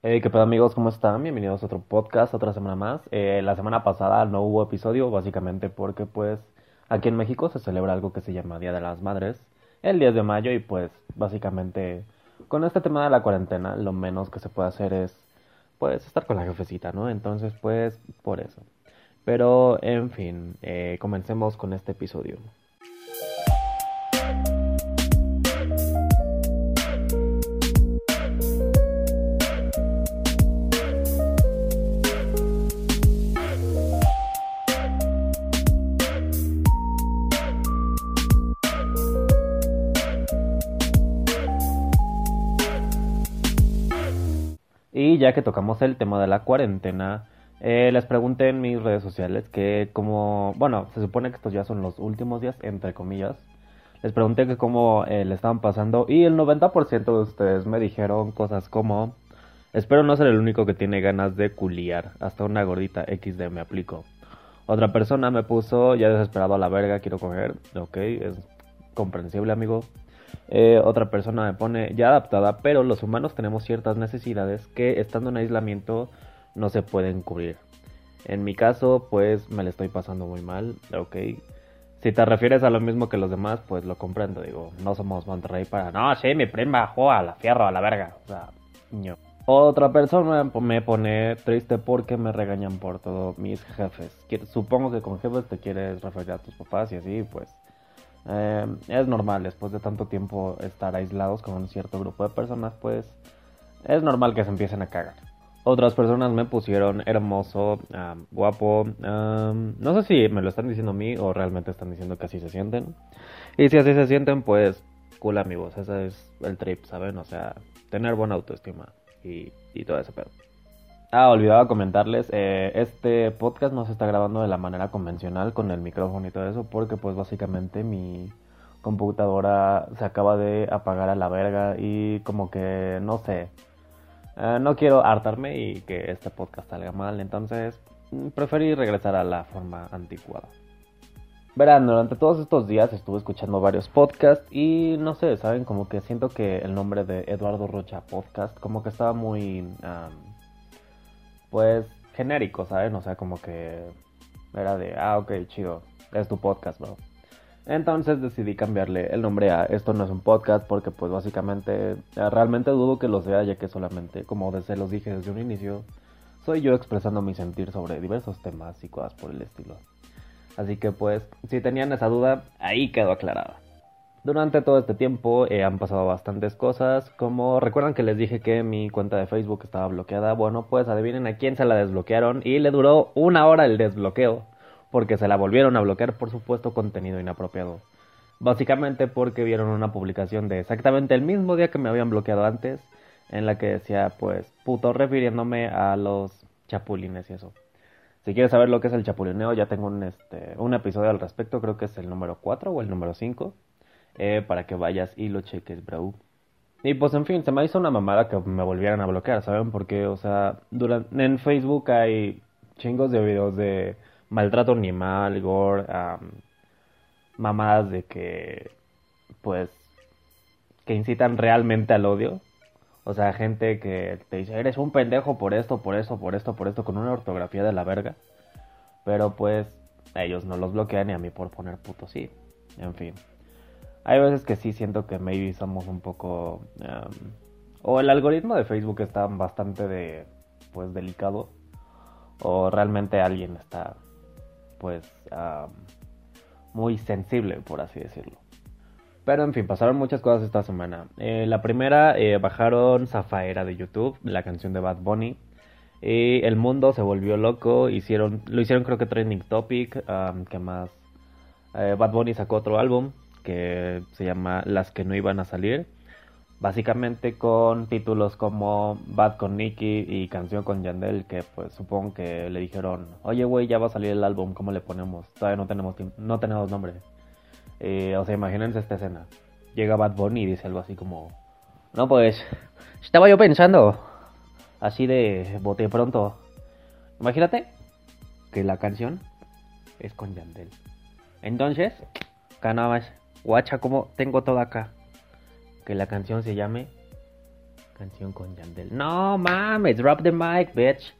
Hey, ¿qué pedo amigos? ¿Cómo están? Bienvenidos a otro podcast, otra semana más. Eh, la semana pasada no hubo episodio, básicamente porque pues aquí en México se celebra algo que se llama Día de las Madres, el 10 de mayo y pues básicamente con este tema de la cuarentena lo menos que se puede hacer es pues estar con la jefecita, ¿no? Entonces pues por eso. Pero en fin, eh, comencemos con este episodio. Y ya que tocamos el tema de la cuarentena, eh, les pregunté en mis redes sociales que como, bueno, se supone que estos ya son los últimos días, entre comillas. Les pregunté que cómo eh, le estaban pasando y el 90% de ustedes me dijeron cosas como, espero no ser el único que tiene ganas de culiar, hasta una gordita XD me aplico. Otra persona me puso, ya desesperado a la verga, quiero coger, ok, es comprensible amigo. Eh, otra persona me pone ya adaptada, pero los humanos tenemos ciertas necesidades que estando en aislamiento no se pueden cubrir. En mi caso, pues me le estoy pasando muy mal, ok. Si te refieres a lo mismo que los demás, pues lo comprendo, digo, no somos Monterrey para, no, sí, mi prima, joa, a la fierro, a la verga, o sea, no. Otra persona me pone triste porque me regañan por todo mis jefes. Supongo que con jefes te quieres referir a tus papás y así, pues eh, es normal, después de tanto tiempo estar aislados con un cierto grupo de personas, pues es normal que se empiecen a cagar. Otras personas me pusieron hermoso, guapo. no sé si me lo están diciendo a mí o realmente están diciendo que así se sienten. Y si así se sienten, pues cool amigos. Ese es el trip, ¿saben? O sea, tener buena autoestima y, y todo ese pedo. Ah, olvidaba comentarles, eh, este podcast no se está grabando de la manera convencional con el micrófono y todo eso porque pues básicamente mi computadora se acaba de apagar a la verga y como que no sé, eh, no quiero hartarme y que este podcast salga mal, entonces mm, preferí regresar a la forma anticuada. Verán, durante todos estos días estuve escuchando varios podcasts y no sé, saben, como que siento que el nombre de Eduardo Rocha Podcast como que estaba muy pues genérico, ¿saben? O sea, como que era de, ah, ok, chido, es tu podcast, bro. Entonces decidí cambiarle el nombre a Esto no es un podcast porque pues básicamente eh, realmente dudo que lo sea ya que solamente, como se los dije desde un inicio, soy yo expresando mi sentir sobre diversos temas y cosas por el estilo. Así que pues, si tenían esa duda, ahí quedó aclarada. Durante todo este tiempo eh, han pasado bastantes cosas, como recuerdan que les dije que mi cuenta de Facebook estaba bloqueada, bueno pues adivinen a quién se la desbloquearon y le duró una hora el desbloqueo, porque se la volvieron a bloquear por supuesto contenido inapropiado. Básicamente porque vieron una publicación de exactamente el mismo día que me habían bloqueado antes, en la que decía pues puto refiriéndome a los chapulines y eso. Si quieres saber lo que es el chapulineo, ya tengo un, este, un episodio al respecto, creo que es el número 4 o el número 5 eh, para que vayas y lo cheques, bro. Y pues en fin, se me hizo una mamada que me volvieran a bloquear, ¿saben? Porque, o sea, durante, en Facebook hay chingos de videos de maltrato animal, gore, mamadas de que, pues, que incitan realmente al odio. O sea, gente que te dice, eres un pendejo por esto, por esto, por esto, por esto, con una ortografía de la verga. Pero pues, ellos no los bloquean y a mí por poner puto sí. En fin. Hay veces que sí siento que maybe somos un poco... Um, o el algoritmo de Facebook está bastante de, pues, delicado. O realmente alguien está, pues, um, muy sensible, por así decirlo. Pero en fin, pasaron muchas cosas esta semana. Eh, la primera, eh, bajaron Zafaera de YouTube, la canción de Bad Bunny. Y el mundo se volvió loco. Hicieron, lo hicieron creo que trending topic. Um, que más? Eh, Bad Bunny sacó otro álbum que se llama Las que no iban a salir. Básicamente con títulos como Bad con Nicky y Canción con Yandel, que pues supongo que le dijeron, oye güey, ya va a salir el álbum, ¿cómo le ponemos? Todavía no tenemos, no tenemos nombre. Eh, o sea, imagínense esta escena. Llega Bad Bunny y dice algo así como, no pues, estaba yo pensando, así de bote pronto. Imagínate que la canción es con Yandel. Entonces, más Guacha, como tengo todo acá. Que la canción se llame Canción con Yandel. No mames, drop the mic, bitch.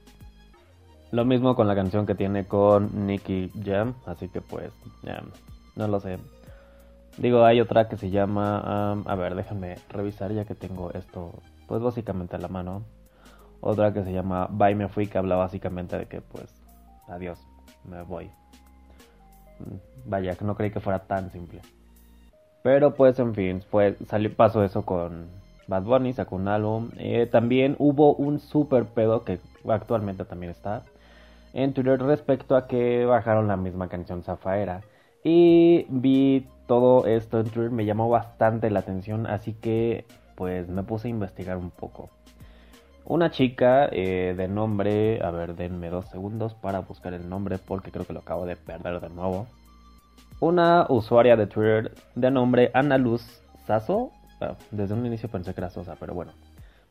Lo mismo con la canción que tiene con Nicky Jam, así que pues, ya, no lo sé. Digo, hay otra que se llama, a ver, déjenme revisar ya que tengo esto, pues básicamente a la mano. Otra que se llama Bye Me Fui, que habla básicamente de que pues, adiós, me voy. Mm, vaya, no creí que fuera tan simple. Pero pues, en fin, pues salió, pasó eso con Bad Bunny, sacó un álbum. Eh, también hubo un super pedo que actualmente también está en Twitter respecto a que bajaron la misma canción Zafaera. Y vi todo esto en Twitter, me llamó bastante la atención, así que pues me puse a investigar un poco. Una chica eh, de nombre, a ver, denme dos segundos para buscar el nombre porque creo que lo acabo de perder de nuevo. Una usuaria de Twitter de nombre Ana Luz Sasso, ah, desde un inicio pensé que era Sosa, pero bueno.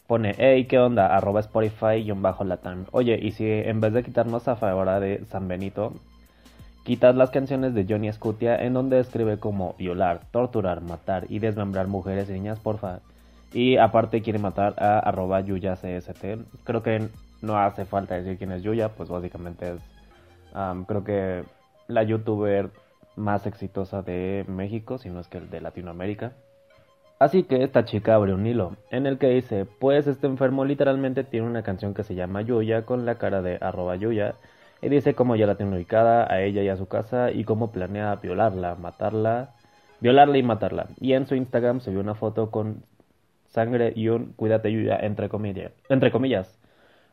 Pone, hey, ¿qué onda? Arroba Spotify y un bajo latam. Oye, y si en vez de quitarnos a favor de San Benito, quitas las canciones de Johnny Scutia en donde escribe como violar, torturar, matar y desmembrar mujeres y niñas, porfa. Y aparte quiere matar a arroba Yuya CST. Creo que no hace falta decir quién es Yuya, pues básicamente es, creo que la youtuber más exitosa de México, si no es que de Latinoamérica. Así que esta chica abre un hilo en el que dice, pues este enfermo literalmente tiene una canción que se llama Yuya con la cara de arroba Yuya y dice cómo ya la tiene ubicada a ella y a su casa y cómo planea violarla, matarla, violarla y matarla. Y en su Instagram se vio una foto con sangre y un cuídate Yuya entre comillas. Entre comillas.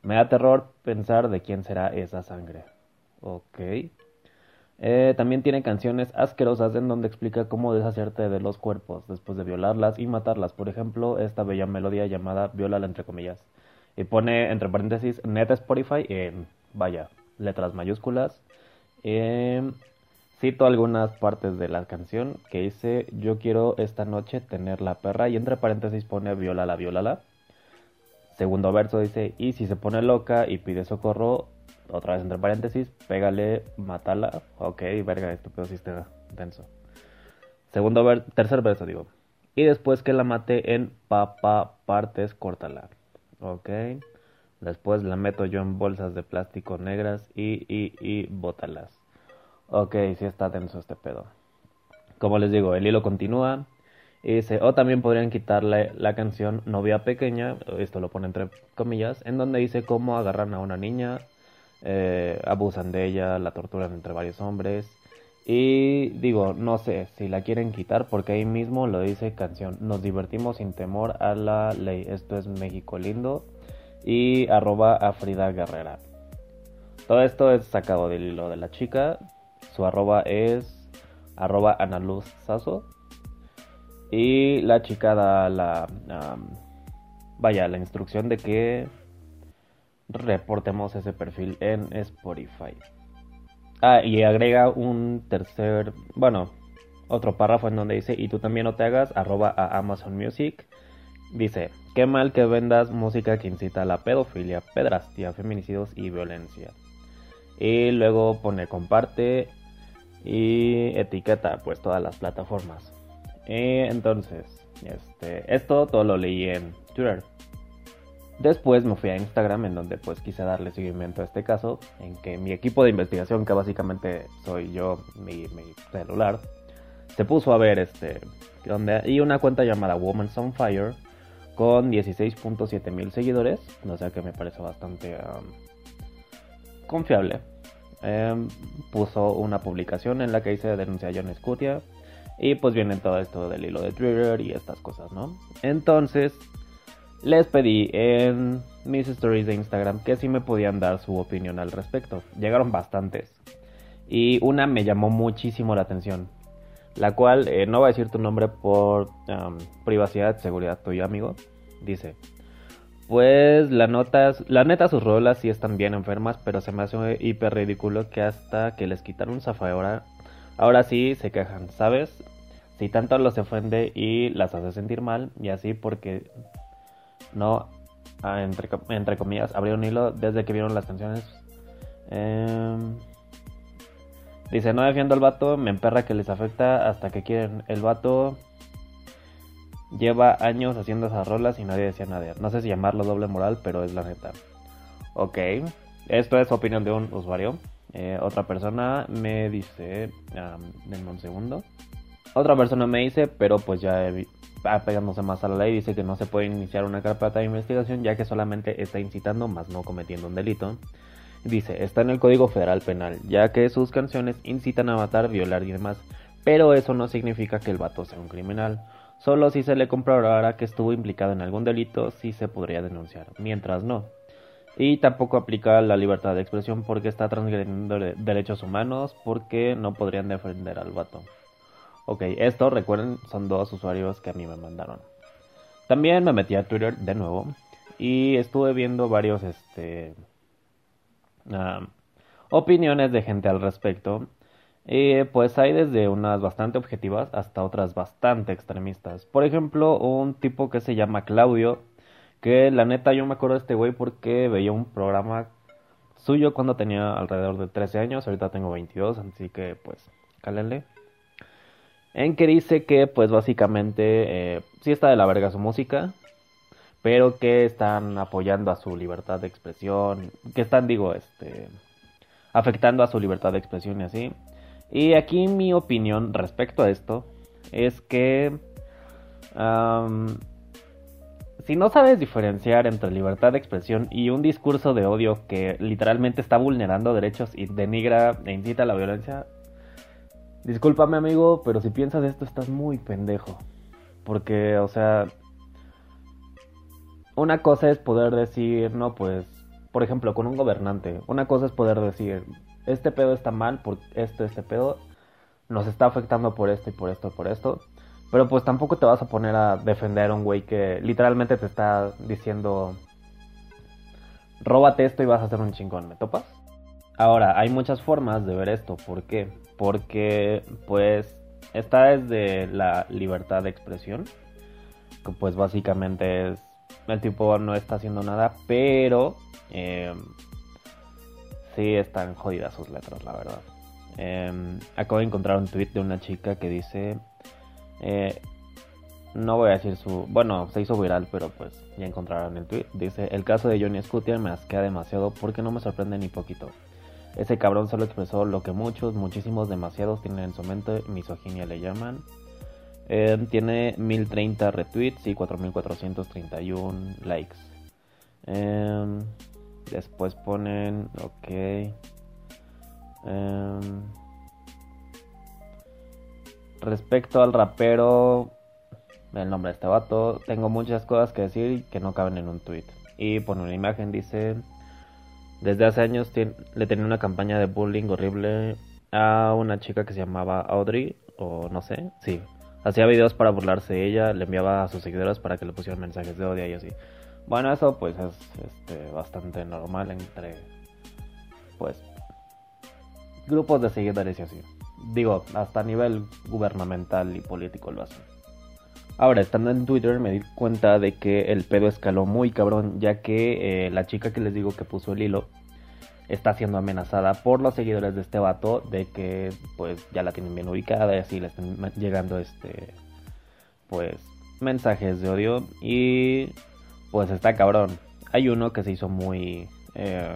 Me da terror pensar de quién será esa sangre. Ok. Eh, también tiene canciones asquerosas en donde explica cómo deshacerte de los cuerpos después de violarlas y matarlas. Por ejemplo, esta bella melodía llamada Violala entre comillas. Y pone entre paréntesis neta Spotify en, vaya, letras mayúsculas. Eh, cito algunas partes de la canción que dice yo quiero esta noche tener la perra y entre paréntesis pone violala, violala. Segundo verso dice y si se pone loca y pide socorro, otra vez entre paréntesis, pégale, matala. Ok, verga, sí está denso. Segundo tercer verso digo. Y después que la mate en papa partes, córtala. Ok. Después la meto yo en bolsas de plástico negras y, y, y bótalas. Ok, sí está tenso este pedo. Como les digo, el hilo continúa. Y dice, o también podrían quitarle la canción Novia Pequeña, esto lo pone entre comillas, en donde dice cómo agarran a una niña, eh, abusan de ella, la torturan entre varios hombres. Y digo, no sé si la quieren quitar porque ahí mismo lo dice canción. Nos divertimos sin temor a la ley. Esto es México lindo y arroba a Frida Guerrera. Todo esto es sacado del hilo de la chica. Su arroba es arroba Analuz Sasso. Y la chica da la... vaya, la instrucción de que reportemos ese perfil en Spotify. Ah, y agrega un tercer, bueno, otro párrafo en donde dice, y tú también no te hagas, arroba a Amazon Music. Dice, qué mal que vendas música que incita a la pedofilia, pedrastia, feminicidios y violencia. Y luego pone comparte y etiqueta pues todas las plataformas. Y entonces, este, esto todo lo leí en Twitter. Después me fui a Instagram en donde pues quise darle seguimiento a este caso, en que mi equipo de investigación, que básicamente soy yo, mi, mi celular, se puso a ver este, donde, y una cuenta llamada Woman's on Fire con 16.7 mil seguidores, o sea que me parece bastante confiable. Em, puso una publicación en la que dice denuncia a John Scutia y pues viene todo esto del hilo de Twitter y estas cosas, ¿no? Entonces les pedí en mis stories de Instagram que si me podían dar su opinión al respecto. Llegaron bastantes y una me llamó muchísimo la atención la cual eh, no va a decir tu nombre por privacidad, seguridad tuyo, amigo. Dice, pues la, notas, la neta sus rolas sí están bien enfermas, pero se me hace hiper ridículo que hasta que les quitaron Zafaera, ahora sí se quejan, ¿sabes? Si tanto los ofende y las hace sentir mal, y así porque no, ah, entre, entre comillas, abrió un hilo desde que vieron las canciones. Eh, Dice, no defiendo al vato, me emperra que les afecta hasta que quieren. El vato Lleva años haciendo esas rolas y nadie decía nada. No sé si llamarlo doble moral, pero es la neta. Ok, esto es opinión de un usuario. Eh, otra persona me dice, denme un segundo. Otra persona me dice, pero pues ya apegándose más a la ley, dice que no se puede iniciar una carpeta de investigación ya que solamente está incitando, más no cometiendo un delito. Dice, está en el Código Federal Penal, ya que sus canciones incitan a matar, violar y demás, pero eso no significa que el vato sea un criminal. Solo si se le comprobará que estuvo implicado en algún delito, sí se podría denunciar, mientras no. Y tampoco aplica la libertad de expresión porque está transgrediendo derechos humanos porque no podrían defender al vato. Ok, esto recuerden son dos usuarios que a mí me mandaron. También me metí a Twitter de nuevo y estuve viendo varios este opiniones de gente al respecto. Y pues hay desde unas bastante objetivas hasta otras bastante extremistas. Por ejemplo, un tipo que se llama Claudio que la neta yo me acuerdo de este güey porque veía un programa suyo cuando tenía alrededor de 13 años, ahorita tengo 22, así que pues cálenle. En que dice que pues básicamente eh, sí está de la verga su música, pero que están apoyando a su libertad de expresión, que están digo este afectando a su libertad de expresión y así. Y aquí mi opinión respecto a esto es que si no sabes diferenciar entre libertad de expresión y un discurso de odio que literalmente está vulnerando derechos y denigra e incita a la violencia, discúlpame amigo, pero si piensas esto estás muy pendejo. Porque, o sea, una cosa es poder decir, no, pues, por ejemplo, con un gobernante, una cosa es poder decir, este pedo está mal por esto, este pedo, nos está afectando por esto y por esto y por esto. Pero pues tampoco te vas a poner a defender a un güey que literalmente te está diciendo, róbate esto y vas a ser un chingón, ¿me topas? Ahora, hay muchas formas de ver esto. ¿Por qué? Porque pues está desde la libertad de expresión, que pues básicamente es, el tipo no está haciendo nada, pero eh, sí están jodidas sus letras, la verdad. Em, acabo de encontrar un tweet de una chica que dice eh, no voy a decir su... Bueno, se hizo viral, pero pues ya encontraron el tweet. Dice, el caso de Johnny Scooter me asquea demasiado porque no me sorprende ni poquito. Ese cabrón solo expresó lo que muchos, muchísimos, demasiados tienen en su mente, misoginia le llaman. Eh, tiene 1030 retweets y 4431 likes. Em, después ponen, ok. Em, Respecto al rapero, el nombre de este vato, tengo muchas cosas que decir que no caben en un tweet. Y pone una imagen, dice, desde hace años le tenía una campaña de bullying horrible a una chica que se llamaba Audrey, o no sé, sí. Hacía videos para burlarse de ella, le enviaba a sus seguidores para que le pusieran mensajes de odio y así. Bueno, eso pues es este, bastante normal entre, pues, grupos de seguidores y así. Digo, hasta a nivel gubernamental y político lo hacen. Ahora, estando en Twitter me di cuenta de que el pedo escaló muy cabrón, ya que eh, la chica que les digo que puso el hilo está siendo amenazada por los seguidores de este vato de que pues ya la tienen bien ubicada y así le están llegando este pues mensajes de odio y pues está cabrón. Hay uno que se hizo muy eh,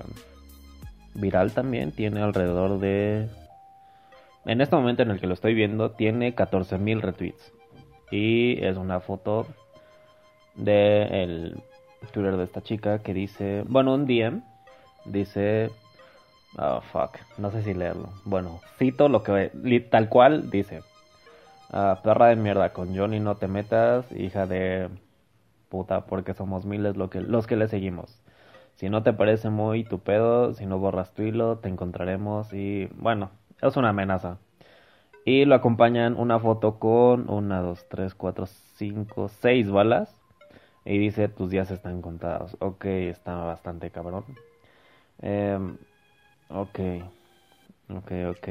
viral también, tiene alrededor de en este momento en el que lo estoy viendo, tiene 14.000 retweets. Y es una foto de el Twitter de esta chica que dice, bueno, un DM dice, oh fuck, no sé si leerlo. Bueno, cito lo que tal cual dice, ah, perra de mierda, con Johnny no te metas, hija de puta, porque somos miles lo que, los que le seguimos. Si no te parece muy tu pedo, si no borras tu hilo, te encontraremos y bueno, es una amenaza. Y lo acompañan una foto con una, dos, tres, cuatro, cinco, seis balas. Y dice, tus días están contados. Ok, está bastante cabrón. Eh, ok. Ok, ok.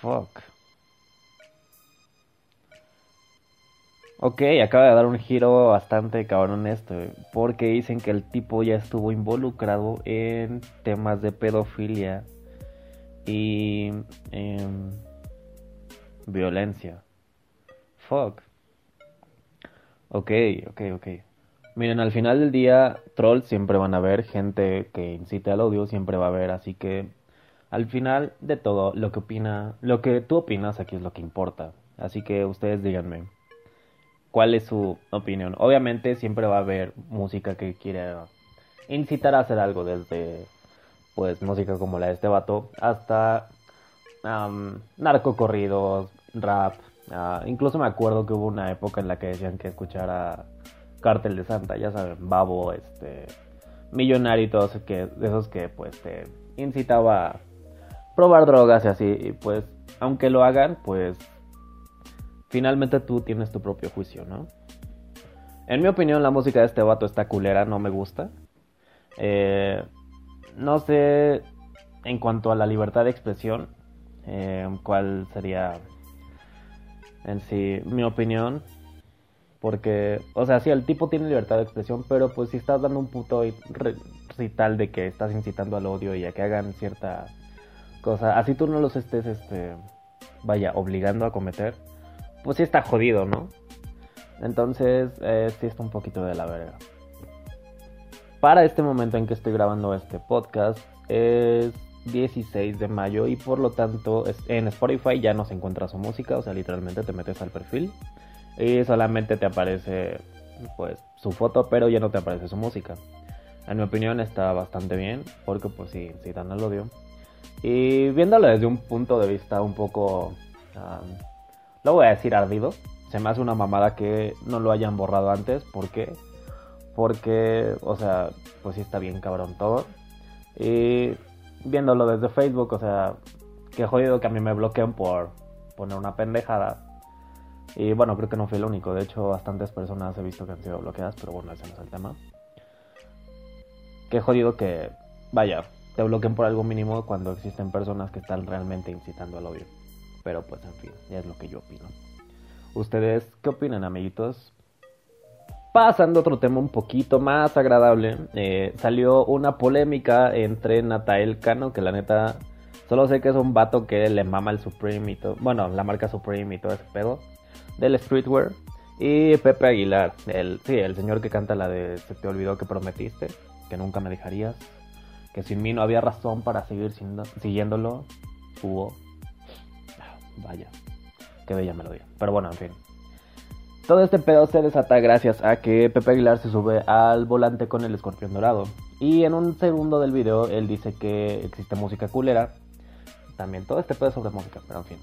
Fuck. Ok, acaba de dar un giro bastante cabrón esto, porque dicen que el tipo ya estuvo involucrado en temas de pedofilia y em, violencia. Fuck. Ok, ok, ok. Miren, al final del día, trolls siempre van a haber, gente que incite al odio siempre va a haber, así que al final de todo, lo que opina, lo que tú opinas aquí es lo que importa. Así que ustedes díganme, ¿cuál es su opinión? Obviamente siempre va a haber música que quiere incitar a hacer algo, desde pues música como la de este vato hasta narcocorridos, rap. Ah, incluso me acuerdo que hubo una época en la que decían que escuchara Cártel de Santa, ya saben, Babo, este, Millonario y todos que, esos que pues te incitaba a probar drogas y así. Y pues, aunque lo hagan, pues finalmente tú tienes tu propio juicio, ¿no? En mi opinión, la música de este vato está culera, no me gusta. Eh, no sé en cuanto a la libertad de expresión, eh, cuál sería en sí mi opinión. Porque, o sea, sí, el tipo tiene libertad de expresión, pero pues si estás dando un puto recital de que estás incitando al odio y a que hagan cierta cosa, así tú no los estés, este, vaya, obligando a cometer, pues sí está jodido, ¿no? Entonces, eh, sí está un poquito de la verga. Para este momento en que estoy grabando este podcast, es 16 de mayo y por lo tanto en Spotify ya no se encuentra su música, o sea, literalmente te metes al perfil y solamente te aparece pues su foto, pero ya no te aparece su música. En mi opinión está bastante bien, porque pues sí, dan el odio. Y viéndolo desde un punto de vista un poco, lo voy a decir ardido, se me hace una mamada que no lo hayan borrado antes, ¿por qué? Porque, o sea, pues sí está bien cabrón todo. Y viéndolo desde Facebook, o sea, qué jodido que a mí me bloqueen por poner una pendejada. Y bueno, creo que no fui el único. De hecho, bastantes personas he visto que han sido bloqueadas, pero bueno, ese no es el tema. Qué jodido que, vaya, te bloqueen por algo mínimo cuando existen personas que están realmente incitando al odio. Pero pues en fin, ya es lo que yo opino. ¿Ustedes qué opinan, amiguitos? Pasando a otro tema un poquito más agradable, eh, salió una polémica entre Natael Cano, que la neta solo sé que es un vato que le mama el Supreme y todo, bueno, la marca Supreme y todo ese pedo, del streetwear, y Pepe Aguilar, el, sí, el señor que canta la de Se te olvidó que prometiste, que nunca me dejarías, que sin mí no había razón para seguir siguiéndolo, hubo, vaya, qué bella melodía, pero bueno, en fin. Todo este pedo se desata gracias a que Pepe Aguilar se sube al volante con el escorpión dorado. Y en un segundo del video él dice que existe música culera. También todo este pedo es sobre música, pero en fin.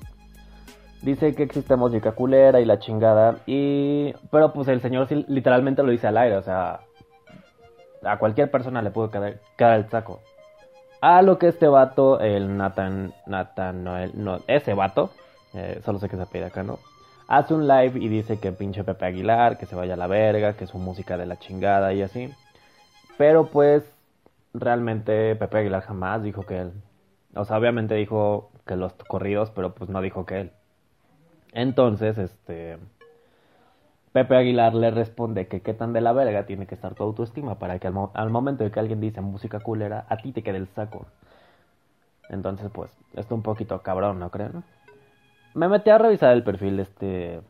Dice que existe música culera y la chingada. Y. Pero pues el señor literalmente lo dice al aire. O sea. A cualquier persona le puede caer, el saco. A lo que este vato, el Nathan. Nathan Noel. No, ese vato. Eh, solo sé que se pide acá, ¿no? Hace un live y dice que pinche Pepe Aguilar, que se vaya a la verga, que su música de la chingada y así. Pero pues realmente Pepe Aguilar jamás dijo que él. O sea, obviamente dijo que los corridos, pero pues no dijo que él. Entonces, este... Pepe Aguilar le responde que qué tan de la verga tiene que estar tu autoestima para que al, momento de que alguien dice música culera, a ti te quede el saco. Entonces, pues, esto un poquito cabrón, ¿no creen? Me metí a revisar el perfil de este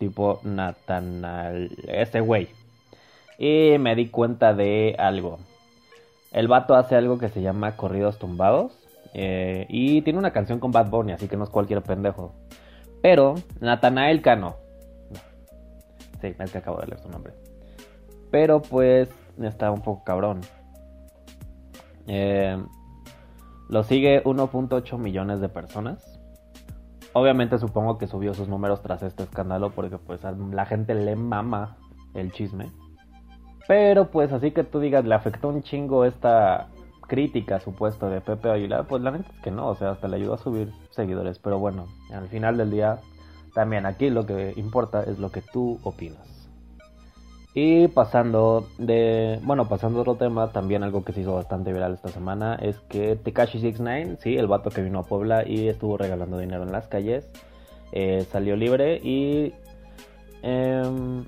tipo Natanal, ese güey. Y me di cuenta de algo. El vato hace algo que se llama corridos tumbados. Eh, y tiene una canción con Bad Bunny, así que no es cualquier pendejo. Pero Natanael Cano. Sí, es que acabo de leer su nombre. Pero pues está un poco cabrón. Eh, lo sigue 1.8 millones de personas. Obviamente supongo que subió sus números tras este escándalo porque pues la gente le mama el chisme. Pero pues así que tú digas, le afectó un chingo esta crítica supuesta de Pepe Aguilar, pues la neta es que no, o sea, hasta le ayudó a subir seguidores. Pero bueno, al final del día, también aquí lo que importa es lo que tú opinas. Y pasando de, bueno, pasando a otro tema, también algo que se hizo bastante viral esta semana es que Tekashi 69, sí, el vato que vino a Puebla y estuvo regalando dinero en las calles, eh, salió libre y em,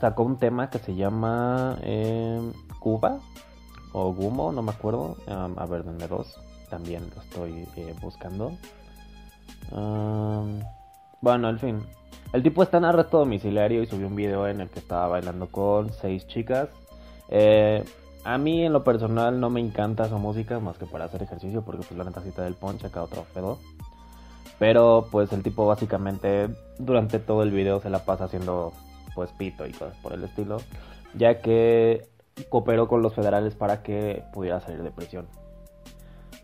sacó un tema que se llama em, Cuba o Gumo, no me acuerdo. a ver, denme dos, también lo estoy eh, buscando. bueno, al fin. El tipo está en arresto domiciliario y subió un video en el que estaba bailando con seis chicas. Eh, a mí en lo personal no me encanta su música más que para hacer ejercicio porque pues la neta cita del ponche acá otro pedo. Pero pues el tipo básicamente durante todo el video se la pasa haciendo pues pito y cosas por el estilo, ya que cooperó con los federales para que pudiera salir de prisión.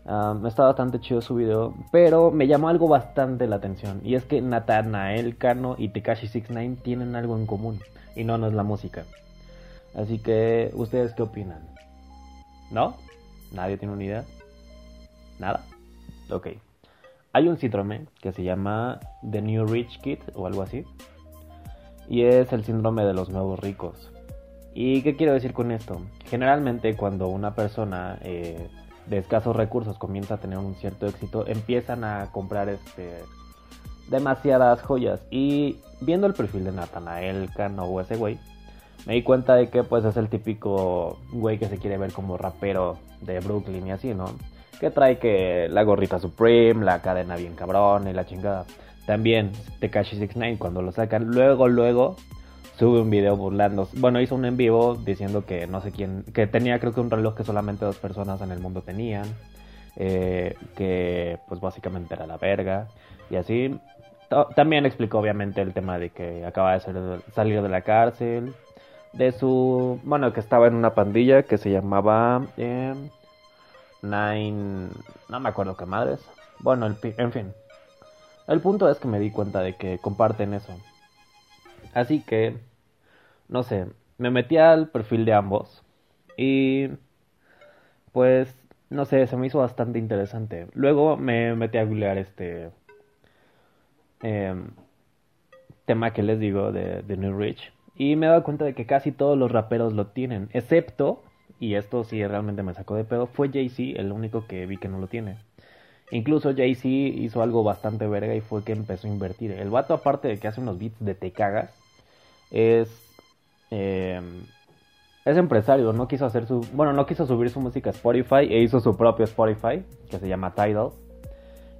Um, está bastante chido su video, pero me llamó algo bastante la atención. Y es que Nathanael Kano y Tekashi 69 tienen algo en común. Y no, no es la música. Así que, ¿ustedes qué opinan? ¿No? ¿Nadie tiene una idea? ¿Nada? Ok. Hay un síndrome que se llama The New Rich Kid o algo así. Y es el síndrome de los nuevos ricos. ¿Y qué quiero decir con esto? Generalmente cuando una persona eh, de escasos recursos comienza a tener un cierto éxito, empiezan a comprar este demasiadas joyas. Y viendo el perfil de Nathanael Cano o ese güey, me di cuenta de que pues es el típico güey que se quiere ver como rapero de Brooklyn y así, ¿no? Que trae que la gorrita Supreme, la cadena bien cabrón y la chingada. También Tekashi 69 cuando lo sacan, luego, luego sube un video burlando. Bueno, hizo un en vivo diciendo que no sé quién, que tenía creo que un reloj que solamente dos personas en el mundo tenían. Eh, que pues básicamente era la verga. Y así. También explicó obviamente el tema de que acaba de salir de la cárcel. De su... Bueno, que estaba en una pandilla que se llamaba... Eh, Nine... No me acuerdo qué madres. Bueno, en fin. El punto es que me di cuenta de que comparten eso. Así que, no sé, me metí al perfil de ambos y pues, no sé, se me hizo bastante interesante. Luego me metí a googlear este em, tema que les digo de, de New Rich y me he dado cuenta de que casi todos los raperos lo tienen, excepto, y esto sí realmente me sacó de pedo, fue Jay-Z el único que vi que no lo tiene. Incluso Jay-Z hizo algo bastante verga y fue que empezó a invertir. El vato, aparte de que hace unos beats de te cagas, es eh, es empresario, no quiso hacer su, bueno, no quiso subir su música a Spotify e hizo su propio Spotify que se llama Tidal.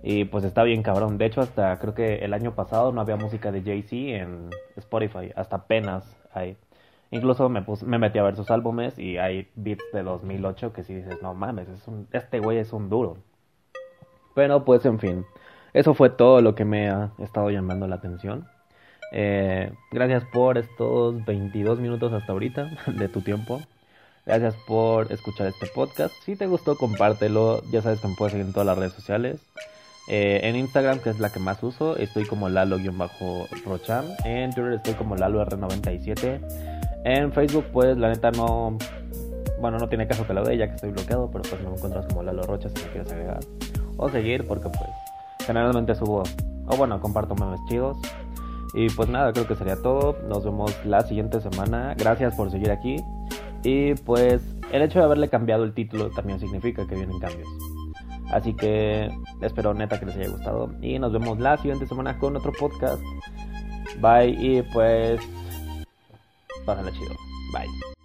Y pues está bien cabrón. De hecho, hasta creo que el año pasado no había música de Jay-Z en Spotify. Hasta apenas hay. Incluso me, me metí a ver sus álbumes y hay beats de 2008 que si dices, no mames, es un, este güey es un duro. Pero pues en fin, eso fue todo lo que me ha estado llamando la atención. Eh, gracias por estos 22 minutos hasta ahorita de tu tiempo. Gracias por escuchar este podcast. Si te gustó, compártelo. Ya sabes que me puedes seguir en todas las redes sociales. Eh, en Instagram, que es la que más uso, estoy como Lalo-Rochan. En Twitter estoy como LaloR97. En Facebook, pues la neta no. Bueno, no tiene caso que lo dé ya que estoy bloqueado, pero pues me encuentras como Lalo Rocha si me quieres agregar. O seguir, porque pues generalmente subo. O bueno, comparto memes chidos. Y pues nada, creo que sería todo. Nos vemos la siguiente semana. Gracias por seguir aquí. Y pues el hecho de haberle cambiado el título también significa que vienen cambios. Así que espero neta que les haya gustado. Y nos vemos la siguiente semana con otro podcast. Bye y pues... Pásenla chido. Bye.